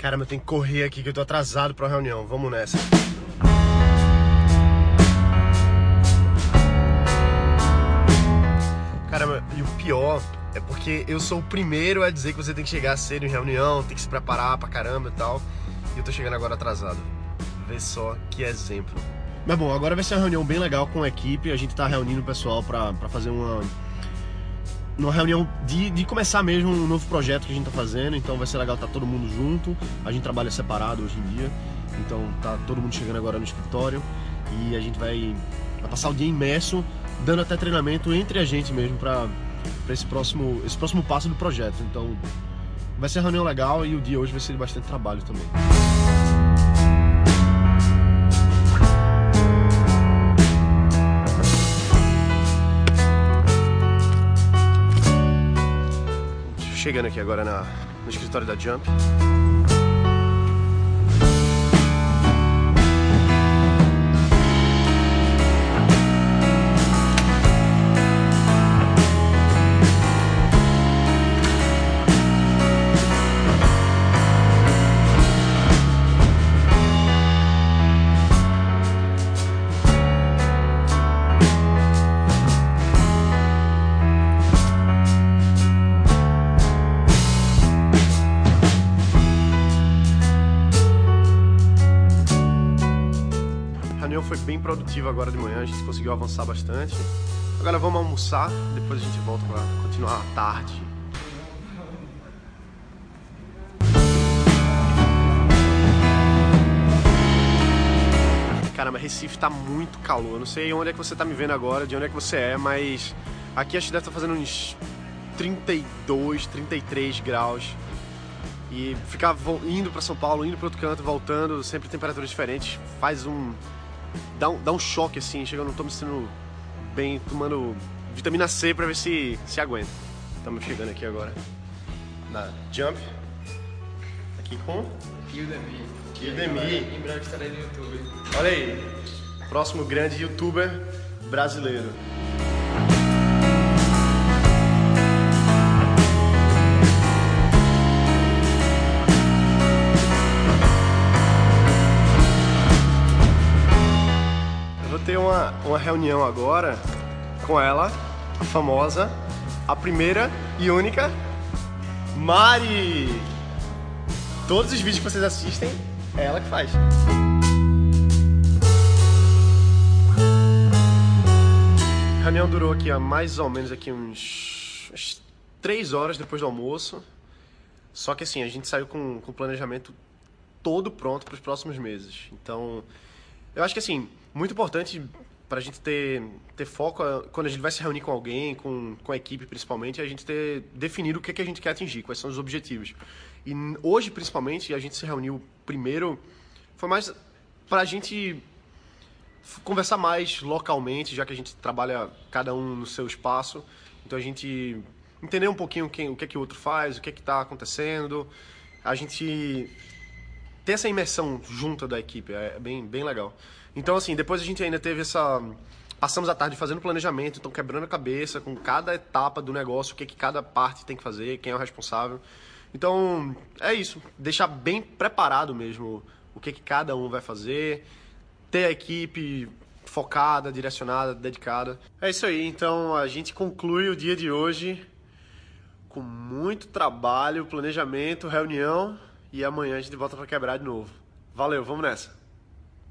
Caramba, eu tenho que correr aqui que eu tô atrasado pra reunião. Vamos nessa. Caramba, e o pior é porque eu sou o primeiro a dizer que você tem que chegar cedo em reunião, tem que se preparar pra caramba e tal. E eu tô chegando agora atrasado. Vê só que exemplo. Mas bom, agora vai ser uma reunião bem legal com a equipe. A gente tá reunindo o pessoal pra, pra fazer uma, uma reunião de, de começar mesmo um novo projeto que a gente tá fazendo. Então vai ser legal estar tá todo mundo junto. A gente trabalha separado hoje em dia. Então tá todo mundo chegando agora no escritório. E a gente vai, vai passar o dia imerso, dando até treinamento entre a gente mesmo pra esse, próximo, esse próximo passo do projeto. Então vai ser uma reunião legal e o dia hoje vai ser de bastante trabalho também. Chegando aqui agora na, no escritório da Jump. Foi bem produtiva agora de manhã, a gente conseguiu avançar bastante. Agora vamos almoçar, depois a gente volta para continuar a tarde. Caramba, Recife tá muito calor. Eu não sei onde é que você tá me vendo agora, de onde é que você é, mas aqui acho que deve estar tá fazendo uns 32, 33 graus. E ficar indo para São Paulo, indo para outro canto, voltando, sempre temperaturas diferentes, faz um dá um, dá um choque assim, chega, eu não tô me sentindo bem, tomando vitamina C pra ver se, se aguenta. Estamos chegando aqui agora na Jump, aqui com Udemy. Udemy. Em breve estarei no YouTube. Olha aí, próximo grande youtuber brasileiro. Uma, uma reunião agora com ela, a famosa, a primeira e única Mari. Todos os vídeos que vocês assistem, é ela que faz. A reunião durou aqui há mais ou menos aqui uns, uns três horas depois do almoço. Só que assim, a gente saiu com, com o planejamento todo pronto para os próximos meses. Então, eu acho que assim, muito importante para a gente ter, ter foco quando a gente vai se reunir com alguém, com, com a equipe principalmente, é a gente ter definido o que, é que a gente quer atingir, quais são os objetivos. E hoje, principalmente, a gente se reuniu primeiro, foi mais para a gente conversar mais localmente, já que a gente trabalha cada um no seu espaço. Então a gente entender um pouquinho quem, o que é que o outro faz, o que é que está acontecendo. A gente ter essa imersão junta da equipe é bem, bem legal. Então, assim, depois a gente ainda teve essa. Passamos a tarde fazendo planejamento, então quebrando a cabeça com cada etapa do negócio, o que, que cada parte tem que fazer, quem é o responsável. Então, é isso. Deixar bem preparado mesmo o que, que cada um vai fazer, ter a equipe focada, direcionada, dedicada. É isso aí. Então, a gente conclui o dia de hoje com muito trabalho, planejamento, reunião e amanhã a gente volta para quebrar de novo. Valeu, vamos nessa.